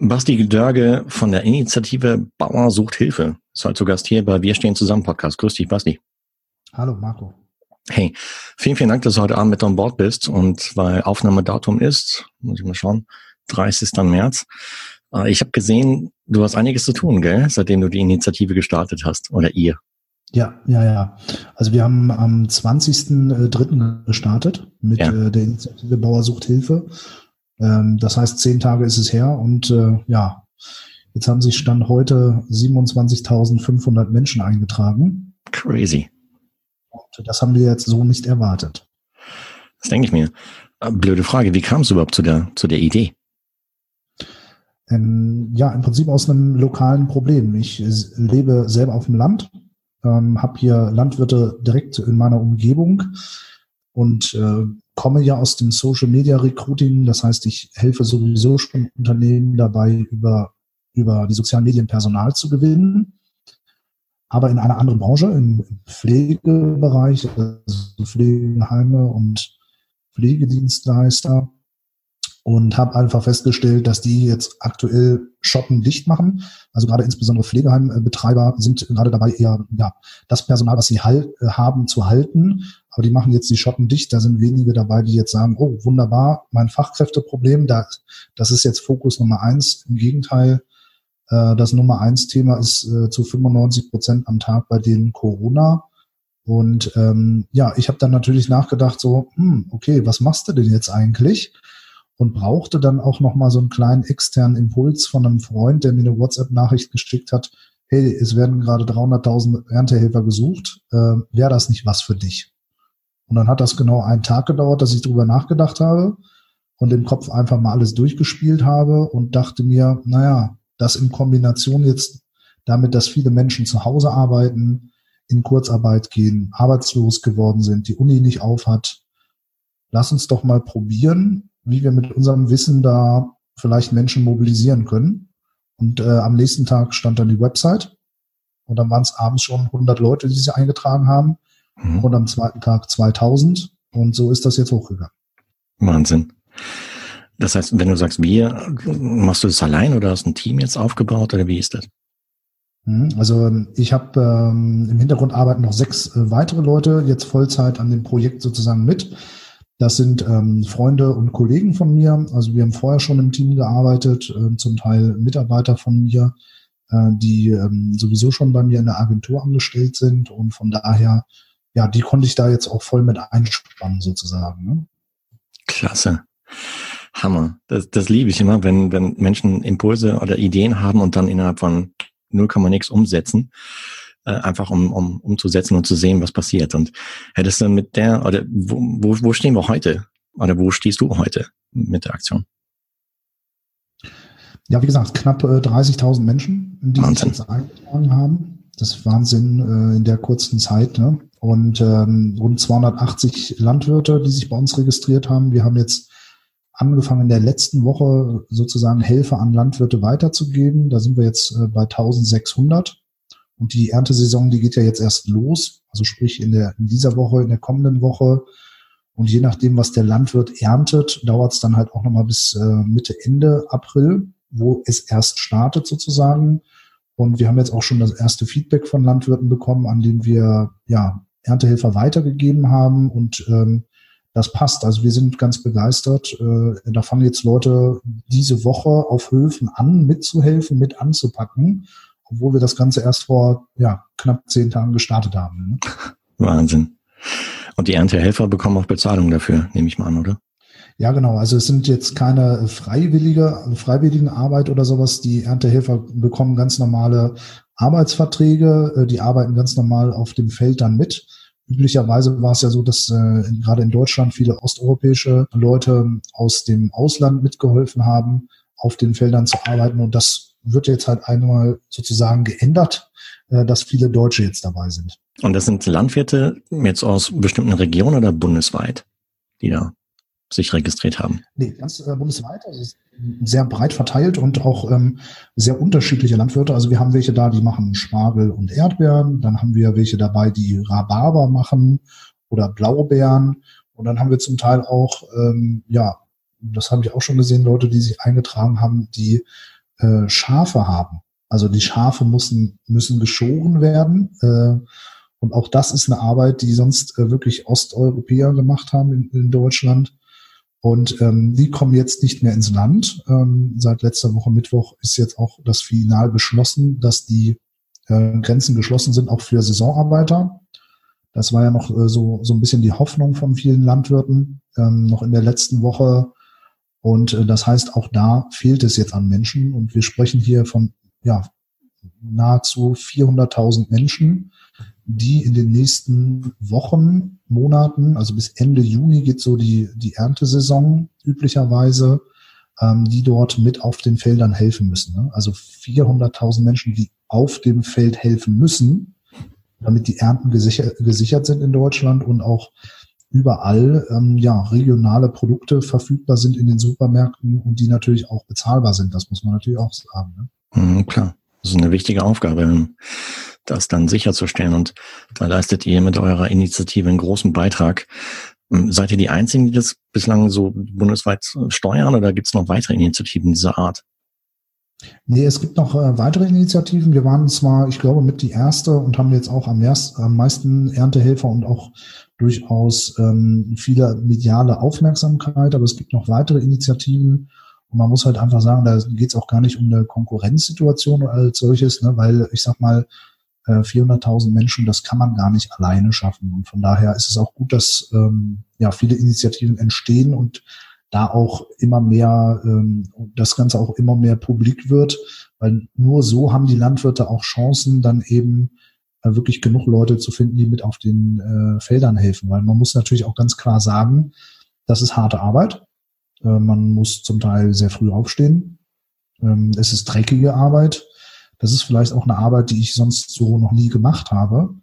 Basti Dörge von der Initiative Bauer sucht Hilfe ist halt zu Gast hier bei Wir stehen zusammen Podcast. Grüß dich, Basti. Hallo, Marco. Hey, vielen, vielen Dank, dass du heute Abend mit an Bord bist und weil Aufnahmedatum ist, muss ich mal schauen, 30. März. Äh, ich habe gesehen, du hast einiges zu tun, gell, seitdem du die Initiative gestartet hast oder ihr. Ja, ja, ja. Also wir haben am 20.03. gestartet mit ja. Äh, der Initiative Bauer sucht Hilfe. Ähm, das heißt, zehn Tage ist es her und äh, ja, jetzt haben sich Stand heute 27.500 Menschen eingetragen. Crazy. Und das haben wir jetzt so nicht erwartet. Das denke ich mir. Äh, blöde Frage, wie kam es überhaupt zu der, zu der Idee? Ähm, ja, im Prinzip aus einem lokalen Problem. Ich lebe selber auf dem Land, ähm, habe hier Landwirte direkt in meiner Umgebung und äh, komme ja aus dem Social Media Recruiting. Das heißt, ich helfe sowieso schon Unternehmen dabei, über, über die sozialen Medien Personal zu gewinnen. Aber in einer anderen Branche, im Pflegebereich, also Pflegeheime und Pflegedienstleister und habe einfach festgestellt, dass die jetzt aktuell Shoppen dicht machen. Also gerade insbesondere Pflegeheimbetreiber sind gerade dabei, eher ja, das Personal, was sie halt, haben, zu halten. Aber die machen jetzt die Shoppen dicht. Da sind wenige dabei, die jetzt sagen, oh, wunderbar, mein Fachkräfteproblem, da, das ist jetzt Fokus Nummer eins. Im Gegenteil, äh, das Nummer eins Thema ist äh, zu 95 Prozent am Tag bei denen Corona. Und ähm, ja, ich habe dann natürlich nachgedacht, so, hm, okay, was machst du denn jetzt eigentlich? und brauchte dann auch noch mal so einen kleinen externen Impuls von einem Freund, der mir eine WhatsApp-Nachricht geschickt hat. Hey, es werden gerade 300.000 Erntehelfer gesucht. Äh, Wäre das nicht was für dich? Und dann hat das genau einen Tag gedauert, dass ich drüber nachgedacht habe und im Kopf einfach mal alles durchgespielt habe und dachte mir, naja, das in Kombination jetzt damit, dass viele Menschen zu Hause arbeiten, in Kurzarbeit gehen, arbeitslos geworden sind, die Uni nicht aufhat. Lass uns doch mal probieren, wie wir mit unserem Wissen da vielleicht Menschen mobilisieren können. Und äh, am nächsten Tag stand dann die Website und dann waren es abends schon 100 Leute, die sich eingetragen haben mhm. und am zweiten Tag 2000 und so ist das jetzt hochgegangen. Wahnsinn. Das heißt, wenn du sagst wir, machst du das allein oder hast ein Team jetzt aufgebaut oder wie ist das? Mhm. Also ich habe ähm, im Hintergrund arbeiten noch sechs äh, weitere Leute jetzt Vollzeit an dem Projekt sozusagen mit. Das sind ähm, Freunde und Kollegen von mir. Also wir haben vorher schon im Team gearbeitet, äh, zum Teil Mitarbeiter von mir, äh, die ähm, sowieso schon bei mir in der Agentur angestellt sind. Und von daher, ja, die konnte ich da jetzt auch voll mit einspannen sozusagen. Ne? Klasse. Hammer. Das, das liebe ich immer, wenn, wenn Menschen Impulse oder Ideen haben und dann innerhalb von 0, nix umsetzen äh, einfach um, um umzusetzen und zu sehen, was passiert. Und hättest du mit der, oder wo, wo, wo stehen wir heute? Oder wo stehst du heute mit der Aktion? Ja, wie gesagt, knapp äh, 30.000 Menschen, die Wahnsinn. sich jetzt eingetragen haben. Das ist Wahnsinn äh, in der kurzen Zeit. Ne? Und ähm, rund 280 Landwirte, die sich bei uns registriert haben. Wir haben jetzt angefangen in der letzten Woche sozusagen Helfer an Landwirte weiterzugeben. Da sind wir jetzt äh, bei 1600. Und die Erntesaison, die geht ja jetzt erst los, also sprich in, der, in dieser Woche, in der kommenden Woche. Und je nachdem, was der Landwirt erntet, dauert es dann halt auch nochmal bis äh, Mitte, Ende April, wo es erst startet sozusagen. Und wir haben jetzt auch schon das erste Feedback von Landwirten bekommen, an dem wir ja Erntehelfer weitergegeben haben. Und ähm, das passt. Also wir sind ganz begeistert. Äh, da fangen jetzt Leute diese Woche auf Höfen an, mitzuhelfen, mit anzupacken obwohl wir das Ganze erst vor ja, knapp zehn Tagen gestartet haben. Ne? Wahnsinn. Und die Erntehelfer bekommen auch Bezahlung dafür, nehme ich mal an, oder? Ja, genau. Also es sind jetzt keine freiwillige, freiwilligen Arbeit oder sowas. Die Erntehelfer bekommen ganz normale Arbeitsverträge. Äh, die arbeiten ganz normal auf dem Feld dann mit. Üblicherweise war es ja so, dass äh, gerade in Deutschland viele osteuropäische Leute aus dem Ausland mitgeholfen haben, auf den Feldern zu arbeiten. Und das wird jetzt halt einmal sozusagen geändert, äh, dass viele Deutsche jetzt dabei sind. Und das sind Landwirte jetzt aus bestimmten Regionen oder bundesweit, die da sich registriert haben? Nee, ganz äh, bundesweit. Also sehr breit verteilt und auch ähm, sehr unterschiedliche Landwirte. Also wir haben welche da, die machen Spargel und Erdbeeren. Dann haben wir welche dabei, die Rhabarber machen oder Blaubeeren. Und dann haben wir zum Teil auch, ähm, ja, das habe ich auch schon gesehen, Leute, die sich eingetragen haben, die äh, Schafe haben. Also die Schafe müssen, müssen geschoren werden. Äh, und auch das ist eine Arbeit, die sonst äh, wirklich Osteuropäer gemacht haben in, in Deutschland. Und ähm, die kommen jetzt nicht mehr ins Land. Ähm, seit letzter Woche Mittwoch ist jetzt auch das Final beschlossen, dass die äh, Grenzen geschlossen sind, auch für Saisonarbeiter. Das war ja noch äh, so, so ein bisschen die Hoffnung von vielen Landwirten, ähm, noch in der letzten Woche. Und äh, das heißt, auch da fehlt es jetzt an Menschen. Und wir sprechen hier von ja, nahezu 400.000 Menschen, die in den nächsten Wochen, Monaten, also bis Ende Juni geht so die, die Erntesaison üblicherweise, ähm, die dort mit auf den Feldern helfen müssen. Ne? Also 400.000 Menschen, die auf dem Feld helfen müssen, damit die Ernten gesichert, gesichert sind in Deutschland und auch überall ähm, ja regionale Produkte verfügbar sind in den Supermärkten und die natürlich auch bezahlbar sind. Das muss man natürlich auch sagen. Ne? Mhm, klar, das ist eine wichtige Aufgabe, das dann sicherzustellen. Und da leistet ihr mit eurer Initiative einen großen Beitrag. Ähm, seid ihr die Einzigen, die das bislang so bundesweit steuern oder gibt es noch weitere Initiativen dieser Art? Nee, es gibt noch äh, weitere Initiativen. Wir waren zwar, ich glaube, mit die erste und haben jetzt auch am, erst, am meisten Erntehelfer und auch durchaus ähm, viele mediale Aufmerksamkeit, aber es gibt noch weitere Initiativen. Und man muss halt einfach sagen, da geht es auch gar nicht um eine Konkurrenzsituation als solches, ne, weil ich sag mal, 400.000 äh, Menschen, das kann man gar nicht alleine schaffen. Und von daher ist es auch gut, dass ähm, ja viele Initiativen entstehen und da auch immer mehr, ähm, das Ganze auch immer mehr publik wird, weil nur so haben die Landwirte auch Chancen, dann eben äh, wirklich genug Leute zu finden, die mit auf den äh, Feldern helfen. Weil man muss natürlich auch ganz klar sagen, das ist harte Arbeit. Äh, man muss zum Teil sehr früh aufstehen. Ähm, es ist dreckige Arbeit. Das ist vielleicht auch eine Arbeit, die ich sonst so noch nie gemacht habe.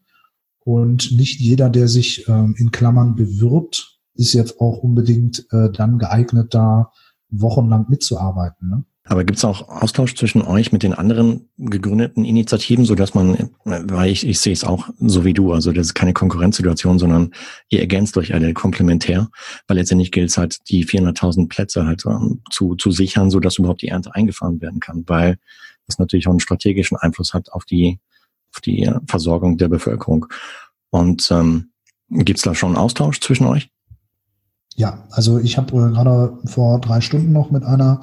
Und nicht jeder, der sich ähm, in Klammern bewirbt, ist jetzt auch unbedingt äh, dann geeignet, da wochenlang mitzuarbeiten. Ne? Aber gibt es auch Austausch zwischen euch mit den anderen gegründeten Initiativen, so dass man, weil ich, ich sehe es auch so wie du, also das ist keine Konkurrenzsituation, sondern ihr ergänzt euch alle komplementär, weil letztendlich gilt es halt, die 400.000 Plätze halt um, zu, zu sichern, so dass überhaupt die Ernte eingefahren werden kann, weil das natürlich auch einen strategischen Einfluss hat auf die, auf die Versorgung der Bevölkerung. Und ähm, gibt es da schon Austausch zwischen euch? Ja, also ich habe äh, gerade vor drei Stunden noch mit einer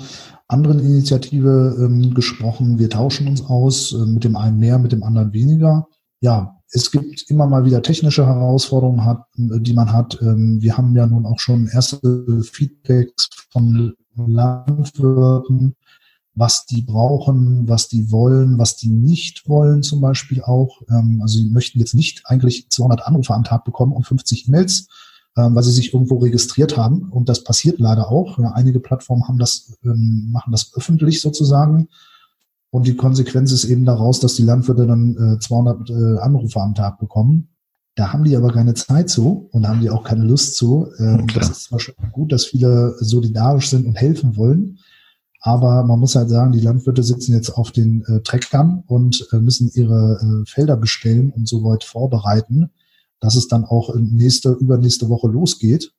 anderen Initiative ähm, gesprochen. Wir tauschen uns aus, äh, mit dem einen mehr, mit dem anderen weniger. Ja, es gibt immer mal wieder technische Herausforderungen, hat, die man hat. Ähm, wir haben ja nun auch schon erste Feedbacks von Landwirten, was die brauchen, was die wollen, was die nicht wollen zum Beispiel auch. Ähm, also sie möchten jetzt nicht eigentlich 200 Anrufe am Tag bekommen und 50 E-Mails, ähm, weil sie sich irgendwo registriert haben. Und das passiert leider auch. Ja, einige Plattformen haben das, ähm, machen das öffentlich sozusagen. Und die Konsequenz ist eben daraus, dass die Landwirte dann äh, 200 äh, Anrufe am Tag bekommen. Da haben die aber keine Zeit zu und da haben die auch keine Lust zu. Ähm, das ist zwar schon gut, dass viele solidarisch sind und helfen wollen. Aber man muss halt sagen, die Landwirte sitzen jetzt auf den äh, Treckern und äh, müssen ihre äh, Felder bestellen und so weit vorbereiten dass es dann auch nächste, übernächste Woche losgeht.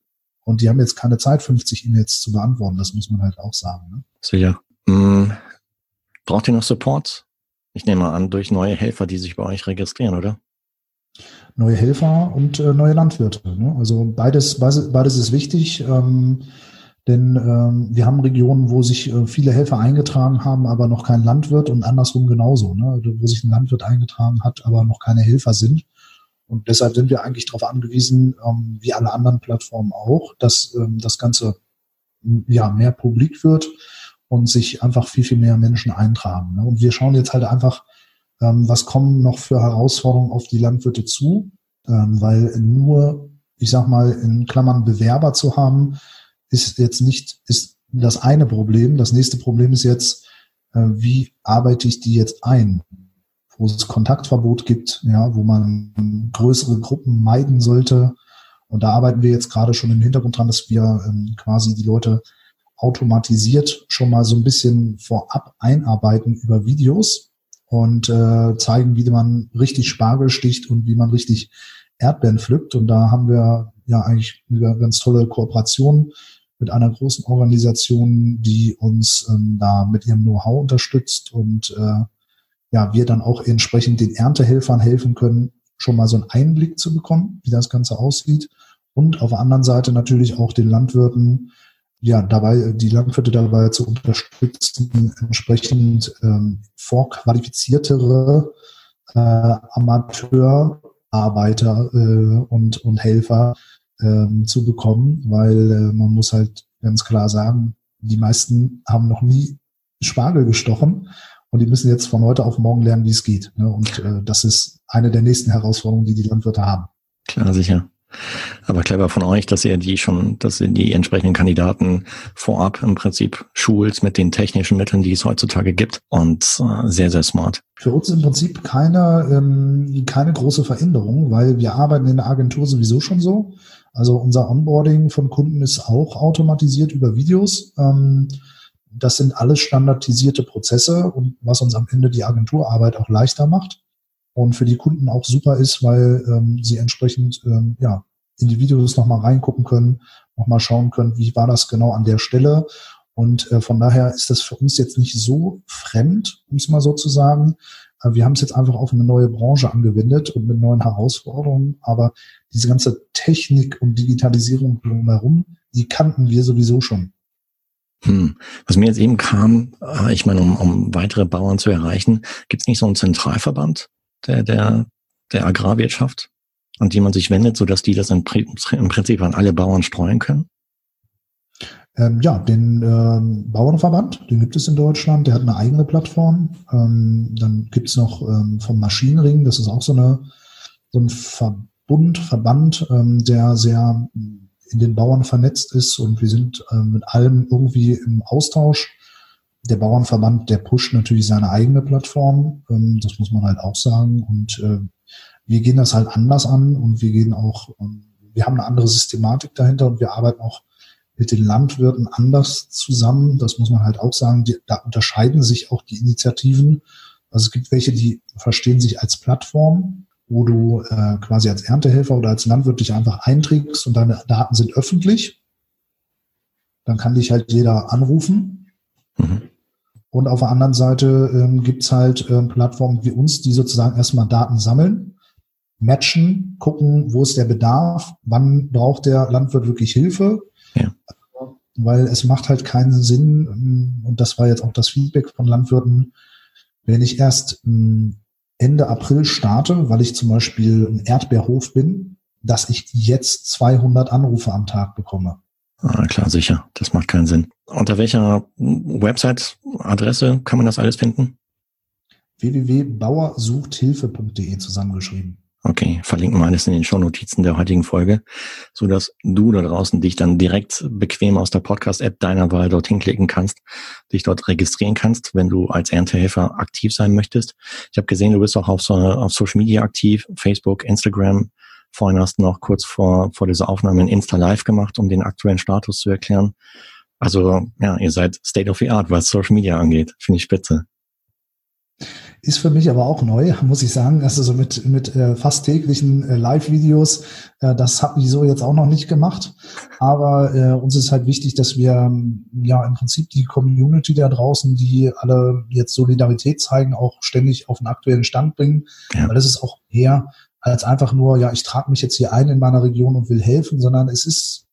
Und die haben jetzt keine Zeit, 50 E-Mails zu beantworten. Das muss man halt auch sagen. Ne? Sicher. Hm. Braucht ihr noch Support? Ich nehme mal an, durch neue Helfer, die sich bei euch registrieren, oder? Neue Helfer und äh, neue Landwirte. Ne? Also beides, beides, beides ist wichtig. Ähm, denn ähm, wir haben Regionen, wo sich äh, viele Helfer eingetragen haben, aber noch kein Landwirt und andersrum genauso, ne? wo sich ein Landwirt eingetragen hat, aber noch keine Helfer sind. Und deshalb sind wir eigentlich darauf angewiesen, ähm, wie alle anderen Plattformen auch, dass ähm, das Ganze ja mehr publik wird und sich einfach viel, viel mehr Menschen eintragen. Ne? Und wir schauen jetzt halt einfach, ähm, was kommen noch für Herausforderungen auf die Landwirte zu, ähm, weil nur, ich sag mal, in Klammern Bewerber zu haben, ist jetzt nicht, ist das eine Problem. Das nächste Problem ist jetzt, äh, wie arbeite ich die jetzt ein? Wo es Kontaktverbot gibt, ja, wo man größere Gruppen meiden sollte. Und da arbeiten wir jetzt gerade schon im Hintergrund dran, dass wir ähm, quasi die Leute automatisiert schon mal so ein bisschen vorab einarbeiten über Videos und äh, zeigen, wie man richtig Spargel sticht und wie man richtig Erdbeeren pflückt. Und da haben wir ja eigentlich eine ganz tolle Kooperation mit einer großen Organisation, die uns ähm, da mit ihrem Know-how unterstützt und äh, ja, wir dann auch entsprechend den Erntehelfern helfen können, schon mal so einen Einblick zu bekommen, wie das Ganze aussieht. Und auf der anderen Seite natürlich auch den Landwirten, ja, dabei, die Landwirte dabei zu unterstützen, entsprechend ähm, vorqualifiziertere äh, Amateurarbeiter äh, und, und Helfer ähm, zu bekommen, weil äh, man muss halt ganz klar sagen, die meisten haben noch nie Spargel gestochen und die müssen jetzt von heute auf morgen lernen, wie es geht. Ne? Und äh, das ist eine der nächsten Herausforderungen, die die Landwirte haben. Klar, sicher. Aber clever von euch, dass ihr die schon, dass ihr die entsprechenden Kandidaten vorab im Prinzip schult mit den technischen Mitteln, die es heutzutage gibt und äh, sehr, sehr smart. Für uns im Prinzip keine, ähm, keine große Veränderung, weil wir arbeiten in der Agentur sowieso schon so. Also unser Onboarding von Kunden ist auch automatisiert über Videos. Ähm, das sind alles standardisierte Prozesse und was uns am Ende die Agenturarbeit auch leichter macht und für die Kunden auch super ist, weil ähm, sie entsprechend ähm, ja, in die Videos nochmal reingucken können, nochmal schauen können, wie war das genau an der Stelle. Und äh, von daher ist das für uns jetzt nicht so fremd, um es mal so zu sagen. Äh, wir haben es jetzt einfach auf eine neue Branche angewendet und mit neuen Herausforderungen. Aber diese ganze Technik und Digitalisierung drumherum, die kannten wir sowieso schon. Hm. Was mir jetzt eben kam, äh, ich meine, um, um weitere Bauern zu erreichen, gibt es nicht so einen Zentralverband der, der, der Agrarwirtschaft, an die man sich wendet, sodass die das im, Prinzip an alle Bauern streuen können? Ähm, ja, den ähm, Bauernverband, den gibt es in Deutschland, der hat eine eigene Plattform. Ähm, dann gibt es noch ähm, vom Maschinenring, das ist auch so, eine, so ein Verbund, Verband, ähm, der sehr in den Bauern vernetzt ist und wir sind ähm, mit allem irgendwie im Austausch der Bauernverband, der pusht natürlich seine eigene Plattform. Ähm, das muss man halt auch sagen. Und äh, wir gehen das halt anders an und wir gehen auch, ähm, wir haben eine andere Systematik dahinter und wir arbeiten auch mit den Landwirten anders zusammen. Das muss man halt auch sagen. Da unterscheiden sich auch die Initiativen. Also es gibt welche, die verstehen sich als Plattform, wo du äh, quasi als Erntehelfer oder als Landwirt dich einfach einträgst und deine Daten sind öffentlich. Dann kann dich halt jeder anrufen. Mhm. Und auf der anderen Seite ähm, gibt halt ähm, Plattformen wie uns, die sozusagen erstmal Daten sammeln, matchen, gucken, wo ist der Bedarf, wann braucht der Landwirt wirklich Hilfe. Ja. Weil es macht halt keinen Sinn, ähm, und das war jetzt auch das Feedback von Landwirten, wenn ich erst ähm, Ende April starte, weil ich zum Beispiel ein Erdbeerhof bin, dass ich jetzt 200 Anrufe am Tag bekomme. Ah, klar, sicher. Das macht keinen Sinn. Unter welcher Website-Adresse kann man das alles finden? www.bauersuchthilfe.de zusammengeschrieben. Okay, verlinken wir alles in den Shownotizen der heutigen Folge, so dass du da draußen dich dann direkt bequem aus der Podcast-App deiner Wahl dorthin klicken kannst, dich dort registrieren kannst, wenn du als Erntehelfer aktiv sein möchtest. Ich habe gesehen, du bist auch auf, auf Social Media aktiv, Facebook, Instagram, Vorhin hast du noch kurz vor, vor dieser Aufnahme ein Insta Live gemacht, um den aktuellen Status zu erklären. Also, ja, ihr seid State of the Art, was Social Media angeht. Finde ich spitze. Ist für mich aber auch neu, muss ich sagen. Also so mit, mit äh, fast täglichen äh, Live-Videos, äh, das habe ich so jetzt auch noch nicht gemacht. Aber äh, uns ist halt wichtig, dass wir ähm, ja im Prinzip die Community da draußen, die alle jetzt Solidarität zeigen, auch ständig auf den aktuellen Stand bringen. Ja. Weil das ist auch eher als einfach nur, ja, ich trage mich jetzt hier ein in meiner Region und will helfen, sondern es ist,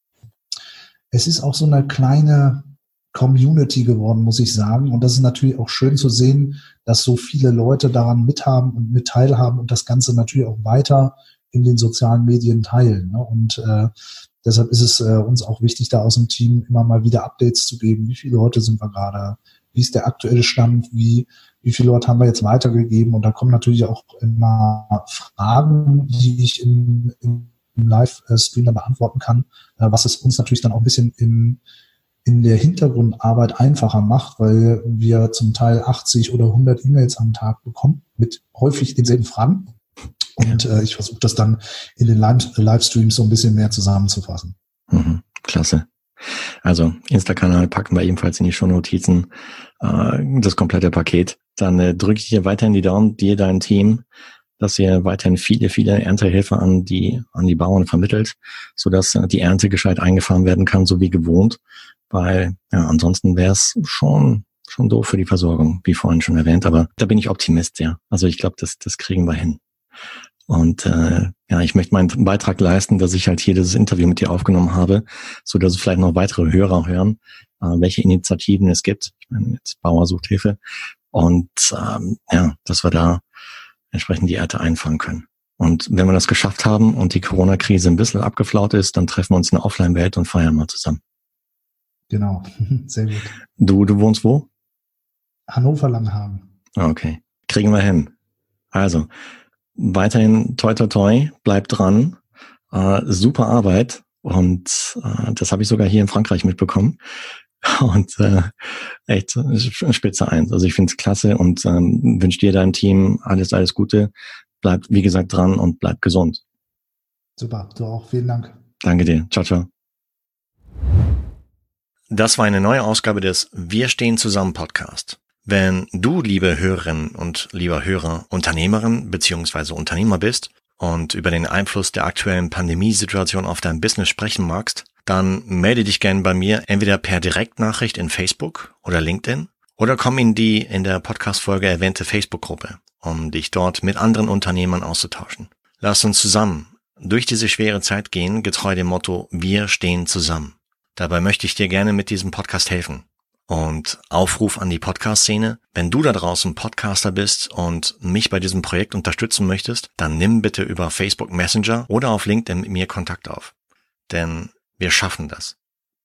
es ist auch so eine kleine Community geworden, muss ich sagen. Und das ist natürlich auch schön zu sehen, dass so viele Leute daran mithaben und mit teilhaben und das Ganze natürlich auch weiter in den sozialen Medien teilen. Ne? Und äh, deshalb ist es äh, uns auch wichtig, da aus dem Team immer mal wieder Updates zu geben. Wie viele Leute sind wir gerade? Wie ist der aktuelle Stand? Wie wie viele Leute haben wir jetzt weitergegeben? Und da kommen natürlich auch immer Fragen, die ich im, im Live-Stream dann beantworten kann, äh, was es uns natürlich dann auch ein bisschen im, in der Hintergrundarbeit einfacher macht, weil wir zum Teil 80 oder 100 E-Mails am Tag bekommen mit häufig denselben Fragen. Und äh, ich versuche das dann in den Livestreams so ein bisschen mehr zusammenzufassen. Mhm, klasse. Also Insta-Kanal packen wir ebenfalls in die Shownotizen. Äh, das komplette Paket. Dann äh, drücke ich dir weiterhin die Daumen, dir, dein Team, dass ihr weiterhin viele, viele Erntehilfe an die, an die Bauern vermittelt, sodass äh, die Ernte gescheit eingefahren werden kann, so wie gewohnt. Weil ja, ansonsten wäre es schon, schon doof für die Versorgung, wie vorhin schon erwähnt. Aber da bin ich Optimist, ja. Also ich glaube, das, das kriegen wir hin. Und äh, ja, ich möchte meinen Beitrag leisten, dass ich halt hier dieses Interview mit dir aufgenommen habe, so dass vielleicht noch weitere Hörer hören, äh, welche Initiativen es gibt. Ich meine, jetzt Bauer sucht Hilfe. Und ähm, ja, dass wir da entsprechend die Erde einfangen können. Und wenn wir das geschafft haben und die Corona-Krise ein bisschen abgeflaut ist, dann treffen wir uns in der Offline-Welt und feiern mal zusammen. Genau, sehr gut. Du, du wohnst wo? Hannover Langhagen. Okay, kriegen wir hin. Also, weiterhin toi toi toi, bleibt dran. Äh, super Arbeit und äh, das habe ich sogar hier in Frankreich mitbekommen. Und äh, echt Spitze eins. Also ich finde es klasse und ähm, wünsche dir deinem Team alles, alles Gute. Bleib, wie gesagt, dran und bleib gesund. Super, du auch. Vielen Dank. Danke dir. Ciao, ciao. Das war eine neue Ausgabe des Wir stehen zusammen Podcast. Wenn du, liebe Hörerinnen und lieber Hörer, Unternehmerin bzw. Unternehmer bist und über den Einfluss der aktuellen Pandemiesituation auf dein Business sprechen magst, dann melde dich gerne bei mir entweder per Direktnachricht in Facebook oder LinkedIn oder komm in die in der Podcast-Folge erwähnte Facebook-Gruppe, um dich dort mit anderen Unternehmern auszutauschen. Lass uns zusammen durch diese schwere Zeit gehen, getreu dem Motto Wir stehen zusammen. Dabei möchte ich dir gerne mit diesem Podcast helfen. Und Aufruf an die Podcast-Szene. Wenn du da draußen Podcaster bist und mich bei diesem Projekt unterstützen möchtest, dann nimm bitte über Facebook Messenger oder auf LinkedIn mit mir Kontakt auf. Denn wir schaffen das.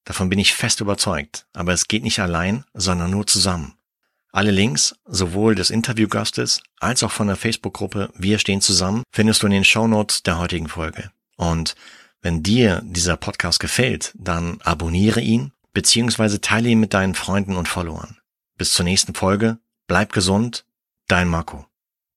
Davon bin ich fest überzeugt. Aber es geht nicht allein, sondern nur zusammen. Alle Links, sowohl des Interviewgastes als auch von der Facebook-Gruppe Wir stehen zusammen, findest du in den Shownotes der heutigen Folge. Und wenn dir dieser Podcast gefällt, dann abonniere ihn beziehungsweise teile ihn mit deinen Freunden und Followern. Bis zur nächsten Folge, bleib gesund, dein Marco.